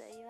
随意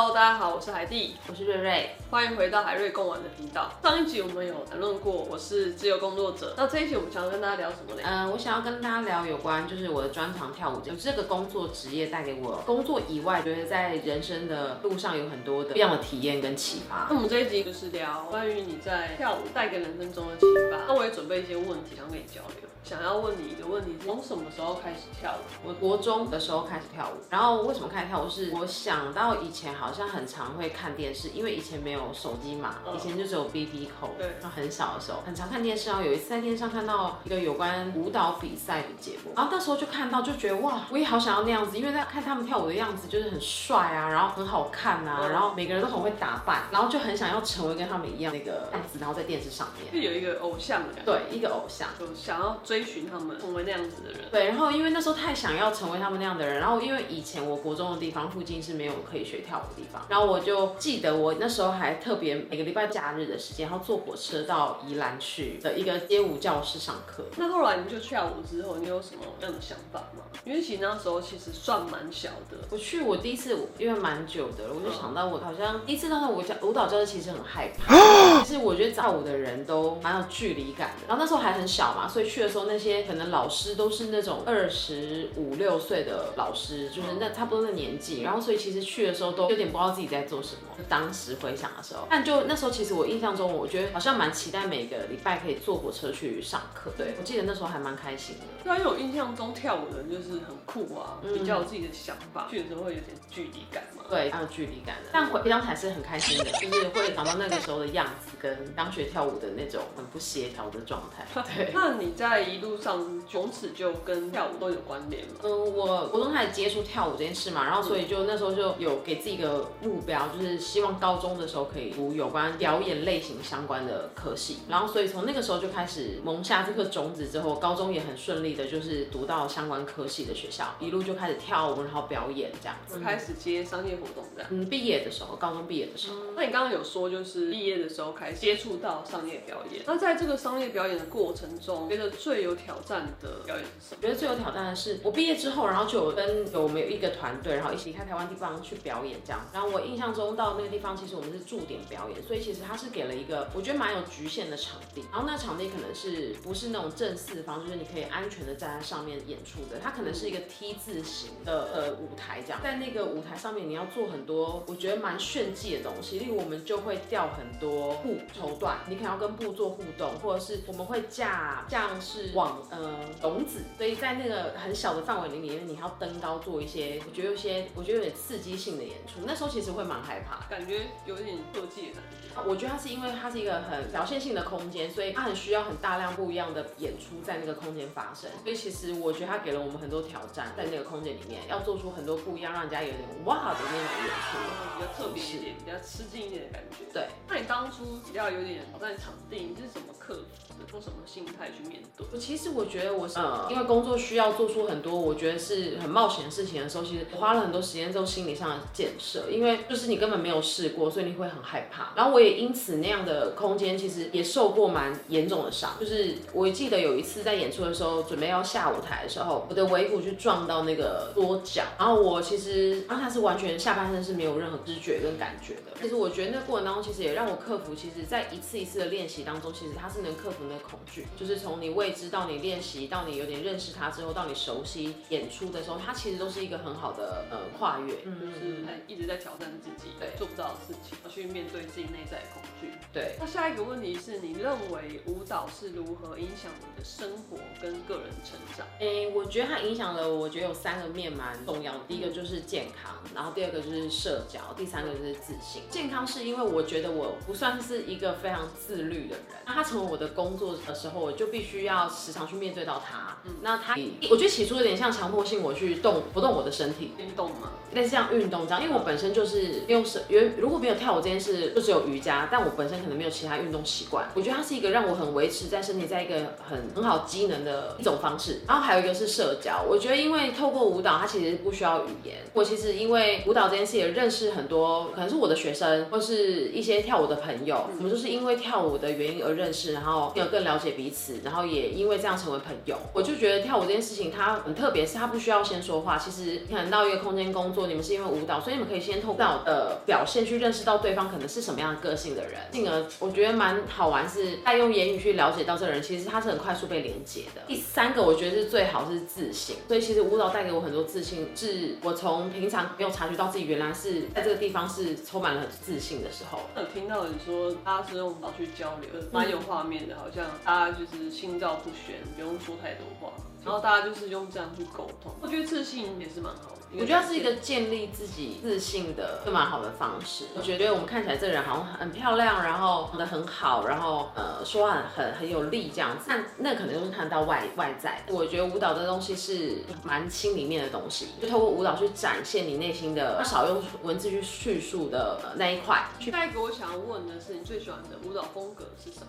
Hello，大家好，我是海蒂，我是瑞瑞，欢迎回到海瑞共玩的频道。上一集我们有谈论过我是自由工作者，那这一集我们想要跟大家聊什么呢？嗯、呃，我想要跟大家聊有关就是我的专长跳舞，有这个工作职业带给我工作以外，觉得在人生的路上有很多的不一样的体验跟启发。那我们这一集就是聊关于你在跳舞带给人生中的启发。那我也准备一些问题想跟你交流。想要问你一个问题：从什么时候开始跳舞？我国中的时候开始跳舞，然后为什么开始跳舞？是我想到以前好像很常会看电视，因为以前没有手机嘛，以前就只有 BB Call。对。然后很小的时候，很常看电视。然后有一次在电视上看到一个有关舞蹈比赛的节目，然后那时候就看到，就觉得哇，我也好想要那样子，因为在看他们跳舞的样子就是很帅啊，然后很好看啊，然后每个人都很会打扮，然后就很想要成为跟他们一样那个样子，然后在电视上面就有一个偶像的感觉。对，一个偶像，就想要追寻他们。成为那样子的人，对，然后因为那时候太想要成为他们那样的人，然后因为以前我国中的地方附近是没有可以学跳舞的地方，然后我就记得我那时候还特别每个礼拜假日的时间，然后坐火车到宜兰去的一个街舞教室上课。那后来你就跳舞之后，你有什么样的想法吗？因为其实那时候其实算蛮小的。我去我第一次，因为蛮久的了，我就想到我好像第一次到那舞教舞蹈教室，其实很害怕。其实我觉得跳舞的人都蛮有距离感的。然后那时候还很小嘛，所以去的时候那些可能老老师都是那种二十五六岁的老师，就是那差不多那年纪，然后所以其实去的时候都有点不知道自己在做什么。就当时回想的时候，但就那时候其实我印象中，我觉得好像蛮期待每个礼拜可以坐火车去上课。对，我记得那时候还蛮开心的。对啊，因为我印象中跳舞的人就是很酷啊，比较有自己的想法，去的时候会有点距离感嘛。对，还有距离感的。但回当时还是很开心的，就是会想到那个时候的样子，跟刚学跳舞的那种很不协调的状态。对，那你在一路上。从此就跟跳舞都有关联吗。嗯，我国中开始接触跳舞这件事嘛，然后所以就那时候就有给自己一个目标，就是希望高中的时候可以读有关表演类型相关的科系。然后所以从那个时候就开始萌下这颗种子，之后高中也很顺利的，就是读到相关科系的学校，一路就开始跳舞，然后表演这样子，开始接商业活动这样。嗯，毕业的时候，高中毕业的时候。嗯，那你刚刚有说就是毕业的时候开始接触到商业表演，那在这个商业表演的过程中，觉得最有挑战的表演是什么？我觉得最有挑战的是，我毕业之后，然后就有跟有没有一个团队，然后一起离开台湾地方去表演这样。然后我印象中到那个地方，其实我们是驻点表演，所以其实他是给了一个我觉得蛮有局限的场地。然后那场地可能是不是那种正四方，就是你可以安全的站在上面演出的，它可能是一个 T 字形的呃舞台这样。在那个舞台上面，你要做很多我觉得蛮炫技的东西，例如我们就会吊很多布绸缎，你可能要跟布做互动，或者是我们会架像是网呃笼子，所以。在那个很小的范围里面，你要登高做一些，我觉得有些，我觉得有点刺激性的演出。那时候其实会蛮害怕，感觉有点特技的感觉。我觉得它是因为它是一个很表现性的空间，所以它很需要很大量不一样的演出在那个空间发生。所以其实我觉得它给了我们很多挑战，在那个空间里面要做出很多不一样，让人家有点哇的那种演出，比较特别一点，比较吃惊一点的感觉。对，那你当初比较有点挑战场地，你是怎么克服的？用什么心态去面对？我其实我觉得我是，呃，因为工作需要做出很多我觉得是很冒险的事情的时候，其实我花了很多时间做心理上的建设，因为就是你根本没有试过，所以你会很害怕。然后我也因此那样的空间其实也受过蛮严重的伤，就是我记得有一次在演出的时候，准备要下舞台的时候，我的尾骨去撞到那个桌角，然后我其实当下是完全下半身是没有任何知觉跟感觉的。其实我觉得那过程当中，其实也让我克服，其实在一次一次的练习当中，其实他是能克服那个恐惧，就是从你未知到你练习，到你有点认识它之后，到你熟悉演出的时候，它其实都是一个很好的呃跨越，嗯，就是一直在挑战自己，对，做不到的事情，要去面对自己内在的恐惧。对，那下一个问题是你认为舞蹈是如何影响你的生活跟个人成长？诶、欸，我觉得它影响了，我觉得有三个面蛮重要的。第一个就是健康，然后第二个就是社交，第三个就是自信。健康是因为我觉得我不算是一个非常自律的人，那它成为我的工作的时候，我就必须要时常去面对到它。嗯，那它，我觉得起初有点像强迫性我去动不动我的身体运动嘛，类似像运动这样，因为我本身就是用是，因为如果没有跳舞这件事，就只有瑜伽，但我本身。可能没有其他运动习惯，我觉得它是一个让我很维持在身体在一个很很好机能的一种方式。然后还有一个是社交，我觉得因为透过舞蹈，它其实不需要语言。我其实因为舞蹈这件事也认识很多，可能是我的学生或是一些跳舞的朋友，我们就是因为跳舞的原因而认识，然后有更了解彼此，然后也因为这样成为朋友。我就觉得跳舞这件事情它很特别，是它不需要先说话。其实你可能到一个空间工作，你们是因为舞蹈，所以你们可以先透过的表现去认识到对方可能是什么样的个性的人，进而我觉得蛮好玩，是在用言语去了解到这个人，其实他是很快速被连接的。第三个我觉得是最好是自信，所以其实舞蹈带给我很多自信，是我从平常没有察觉到自己原来是在这个地方是充满了很自信的时候。有听到你说他是用舞蹈去交流，蛮有画面的，好像大家就是心照不宣，不用说太多话，然后大家就是用这样去沟通。我觉得自信也是蛮好的。我觉得是一个建立自己自信的蛮好的方式。我觉得我们看起来这个人好像很漂亮，然后长得很好，然后呃说话很很很有力这样子。但那可能就是看到外外在。我觉得舞蹈这东西是蛮心里面的东西，就透过舞蹈去展现你内心的，少用文字去叙述的那一块。下一个我想要问的是，你最喜欢的舞蹈风格是什么？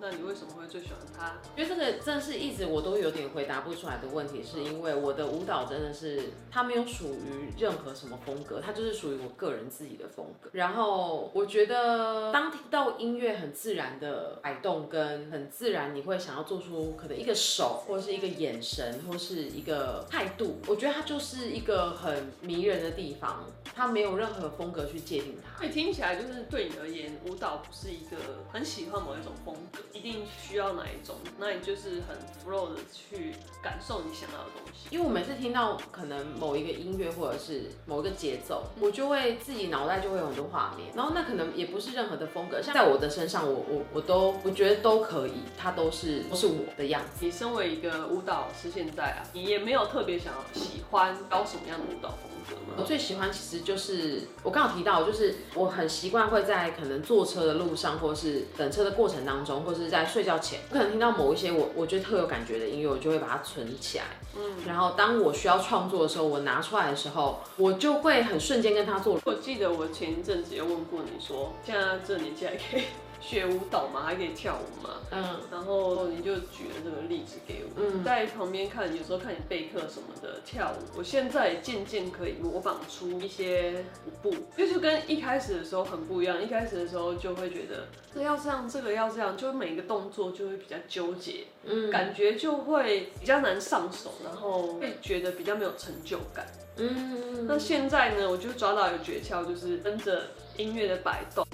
那你为什么会最喜欢他？因为这个真的是一直我都有点回答不出来的问题，是因为我的舞蹈真的是它没有属于任何什么风格，它就是属于我个人自己的风格。然后我觉得当听到音乐很自然的摆动，跟很自然你会想要做出可能一个手，或者是一个眼神，或是一个态度，我觉得它就是一个很迷人的地方。它没有任何风格去界定它。所以听起来就是对你而言，舞蹈不是一个很喜欢某一种风格。一定需要哪一种？那你就是很 flow 的去感受你想要的东西。因为我每次听到可能某一个音乐或者是某一个节奏，我就会自己脑袋就会有很多画面。然后那可能也不是任何的风格，像在我的身上，我我我都我觉得都可以，它都是都是我的样子。你身为一个舞蹈老师，现在啊，你也没有特别想要喜欢搞什么样的舞蹈风格吗。我最喜欢其实就是我刚好提到，就是我很习惯会在可能坐车的路上，或是等车的过程当中，或是在睡觉前，可能听到某一些我我觉得特有感觉的音乐，我就会把它存起来。嗯，然后当我需要创作的时候，我拿出来的时候，我就会很瞬间跟他做。我记得我前一阵子有问过你说，现在这年纪还可以。学舞蹈嘛，还可以跳舞嘛，嗯，然后你就举了这个例子给我，嗯，在旁边看，有时候看你备课什么的跳舞，我现在渐渐可以模仿出一些舞步，就是跟一开始的时候很不一样。一开始的时候就会觉得这要这样，这个要这样，就每个动作就会比较纠结，嗯，感觉就会比较难上手，然后会觉得比较没有成就感，嗯。那现在呢，我就抓到一个诀窍，就是跟着音乐的摆动。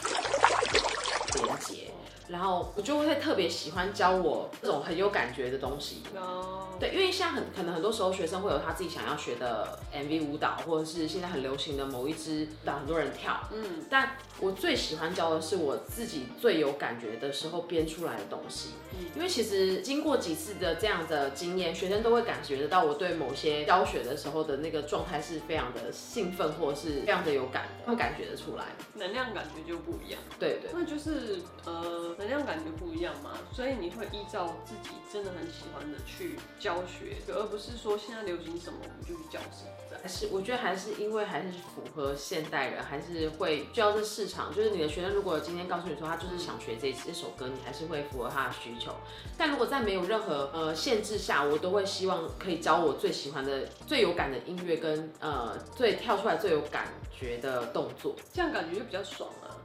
然后我就会特别喜欢教我这种很有感觉的东西。对，因为像很可能很多时候学生会有他自己想要学的 MV 舞蹈，或者是现在很流行的某一支舞蹈，很多人跳。嗯，但我最喜欢教的是我自己最有感觉的时候编出来的东西。嗯，因为其实经过几次的这样的经验，学生都会感觉得到我对某些教学的时候的那个状态是非常的兴奋，或者是非常的有感的，会感觉得出来，能量感觉就不一样。对对，那就是呃，能量感觉不一样嘛，所以你会依照自己真的很喜欢的去教学，而不是说现在流行什么我们就去教什么。还是我觉得还是因为还是符合现代人，还是会需要这市场。就是你的学生如果今天告诉你说他就是想学这这首歌，你还是会符合他的需求。但如果在没有任何呃限制下，我都会希望可以教我最喜欢的、最有感的音乐跟呃最跳出来最有感觉的动作，这样感觉就比较爽了。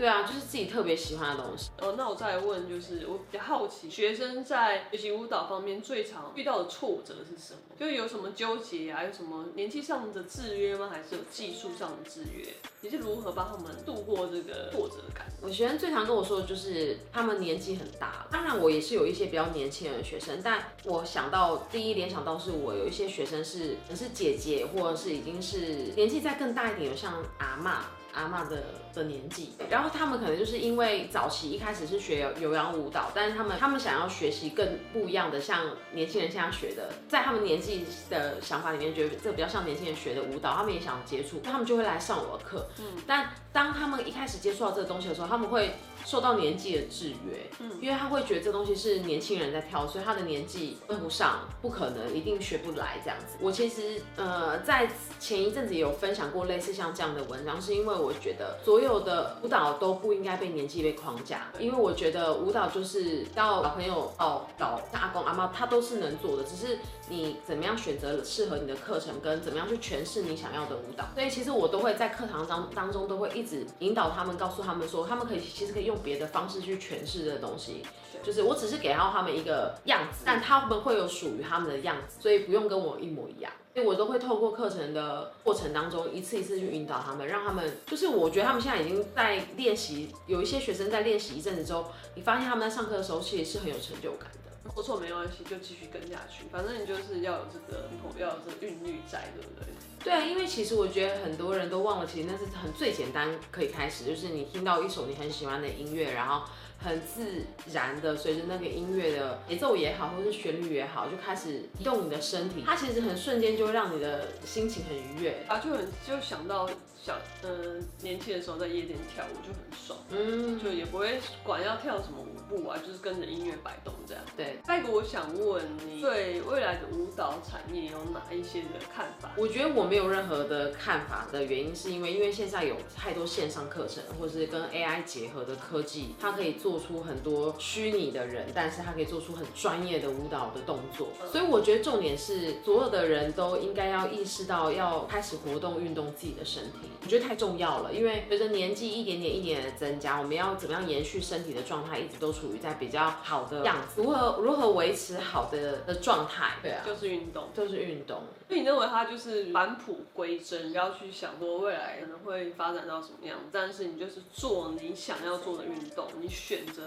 对啊，就是自己特别喜欢的东西。哦，那我再来问，就是我比较好奇，学生在学习舞蹈方面最常遇到的挫折是什么？就是有什么纠结啊？有什么年纪上的制约吗？还是有技术上的制约？你是如何帮他们度过这个挫折感？我学生最常跟我说的就是他们年纪很大。当然，我也是有一些比较年轻的学生，但我想到第一联想到是我有一些学生是是姐姐，或者是已经是年纪再更大一点，有像阿嬷。阿妈的的年纪，然后他们可能就是因为早期一开始是学有有氧舞蹈，但是他们他们想要学习更不一样的，像年轻人现在学的，在他们年纪的想法里面，觉得这比较像年轻人学的舞蹈，他们也想接触，他们就会来上我的课。嗯，但当他们一开始接触到这个东西的时候，他们会受到年纪的制约，嗯，因为他会觉得这东西是年轻人在跳，所以他的年纪跟不上，不可能，一定学不来这样子。我其实呃在前一阵子也有分享过类似像这样的文章，是因为。我觉得所有的舞蹈都不应该被年纪被框架，因为我觉得舞蹈就是到小朋友到老像阿公阿妈，他都是能做的，只是你怎么样选择适合你的课程，跟怎么样去诠释你想要的舞蹈。所以其实我都会在课堂当当中都会一一直引导他们，告诉他们说，他们可以其实可以用别的方式去诠释这个东西。就是我只是给到他们一个样子，但他们会有属于他们的样子，所以不用跟我一模一样。所以我都会透过课程的过程当中，一次一次去引导他们，让他们就是我觉得他们现在已经在练习，有一些学生在练习一阵子之后，你发现他们在上课的时候其实是很有成就感的。不错，没关系，就继续跟下去。反正你就是要有这个，要有这个韵律在，对不对？对啊，因为其实我觉得很多人都忘了，其实那是很最简单可以开始，就是你听到一首你很喜欢的音乐，然后。很自然的随着那个音乐的节奏也好，或是旋律也好，就开始移动你的身体。它其实很瞬间就会让你的心情很愉悦啊，就很就想到小嗯、呃、年轻的时候在夜店跳舞就很爽，嗯，就也不会管要跳什么舞步啊，就是跟着音乐摆动这样。对，再一个我想问你对未来的舞蹈产业有哪一些的看法？我觉得我没有任何的看法的原因是因为因为现在有太多线上课程或是跟 AI 结合的科技，它可以做。做出很多虚拟的人，但是它可以做出很专业的舞蹈的动作，所以我觉得重点是所有的人都应该要意识到要开始活动运动自己的身体，我觉得太重要了，因为随着年纪一点点一点的增加，我们要怎么样延续身体的状态，一直都处于在比较好的样子，如何如何维持好的的状态？对啊，就是运动，就是运动。所以你认为它就是返璞归真，不要去想说未来可能会发展到什么样，但是你就是做你想要做的运动，你。选择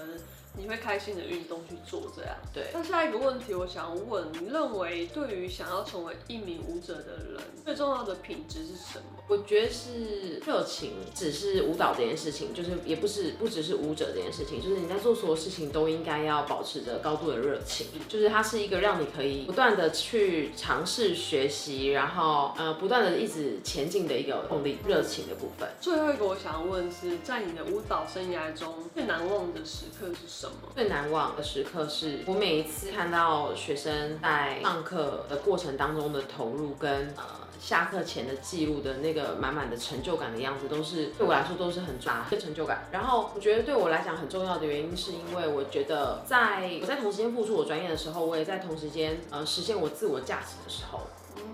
你会开心的运动去做，这样对。那下一个问题，我想问，你认为对于想要成为一名舞者的人，最重要的品质是什么？我觉得是热情，只是舞蹈这件事情，就是也不是不只是舞者这件事情，就是你在做所有事情都应该要保持着高度的热情，就是它是一个让你可以不断的去尝试学习，然后呃不断的一直前进的一个动力，热情的部分。最后一个我想要问是在你的舞蹈生涯中最难忘的时刻是什么？最难忘的时刻是我每一次看到学生在上课的过程当中的投入跟呃。下课前的记录的那个满满的成就感的样子，都是对我来说都是很抓的成就感。然后我觉得对我来讲很重要的原因，是因为我觉得在我在同时间付出我专业的时候，我也在同时间呃实现我自我价值的时候。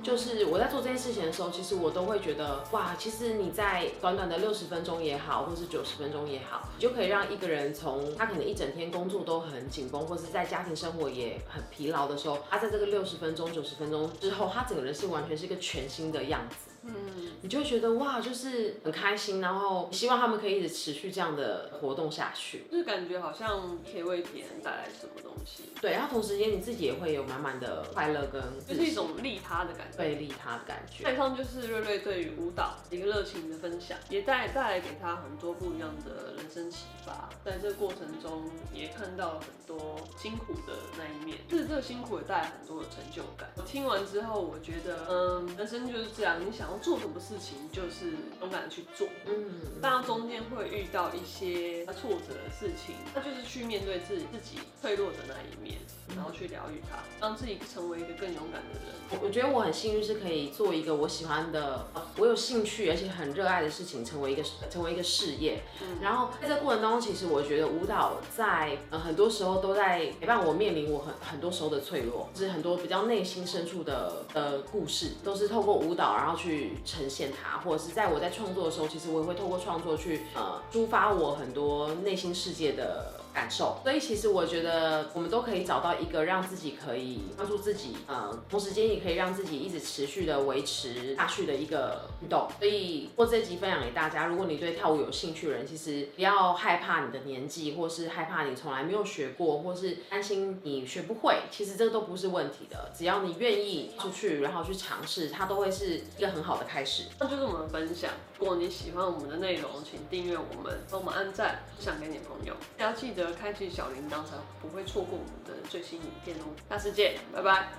就是我在做这件事情的时候，其实我都会觉得哇，其实你在短短的六十分钟也好，或是九十分钟也好，你就可以让一个人从他可能一整天工作都很紧绷，或是在家庭生活也很疲劳的时候，他在这个六十分钟、九十分钟之后，他整个人是完全是一个全新的样子。嗯，你就会觉得哇，就是很开心，然后希望他们可以一直持续这样的活动下去，就是感觉好像可以为别人带来什么东西。对，然后同时间你自己也会有满满的快乐跟，就是一种利他的感觉，被利他的感觉。以上就是瑞瑞对于舞蹈一个热情的分享，也带带来给他很多不一样的人生启发。在这个过程中，也看到了很多辛苦的那一面，就是这个辛苦也带来很多的成就感。我听完之后，我觉得，嗯，人生就是这样，你想。做什么事情就是勇敢的去做，嗯，当然中间会遇到一些挫折的事情，那就是去面对自己自己脆弱的那一面，然后去疗愈它，让自己成为一个更勇敢的人。我觉得我很幸运是可以做一个我喜欢的，我有兴趣而且很热爱的事情，成为一个成为一个事业。嗯，然后在这过程当中，其实我觉得舞蹈在呃很多时候都在陪伴我面临我很很多时候的脆弱，就是很多比较内心深处的的故事，都是透过舞蹈然后去。去呈现它，或者是在我在创作的时候，其实我也会透过创作去呃抒发我很多内心世界的感受。所以其实我觉得我们都可以找到一个让自己可以帮助自己，嗯，同时间也可以让自己一直持续的维持下去的一个运动。所以我这集分享给大家，如果你对跳舞有兴趣的人，其实不要害怕你的年纪，或是害怕你从来没有学过，或是担心你学不会，其实这个都不是问题的。只要你愿意出去，然后去尝试，它都会是一个很好的开始。那就是我们的分享。如果你喜欢我们的内容，请订阅我们，帮我们按赞，分享给你朋友。要记得开启小铃铛，才不会错过我们的最新影片哦。下次见，拜拜。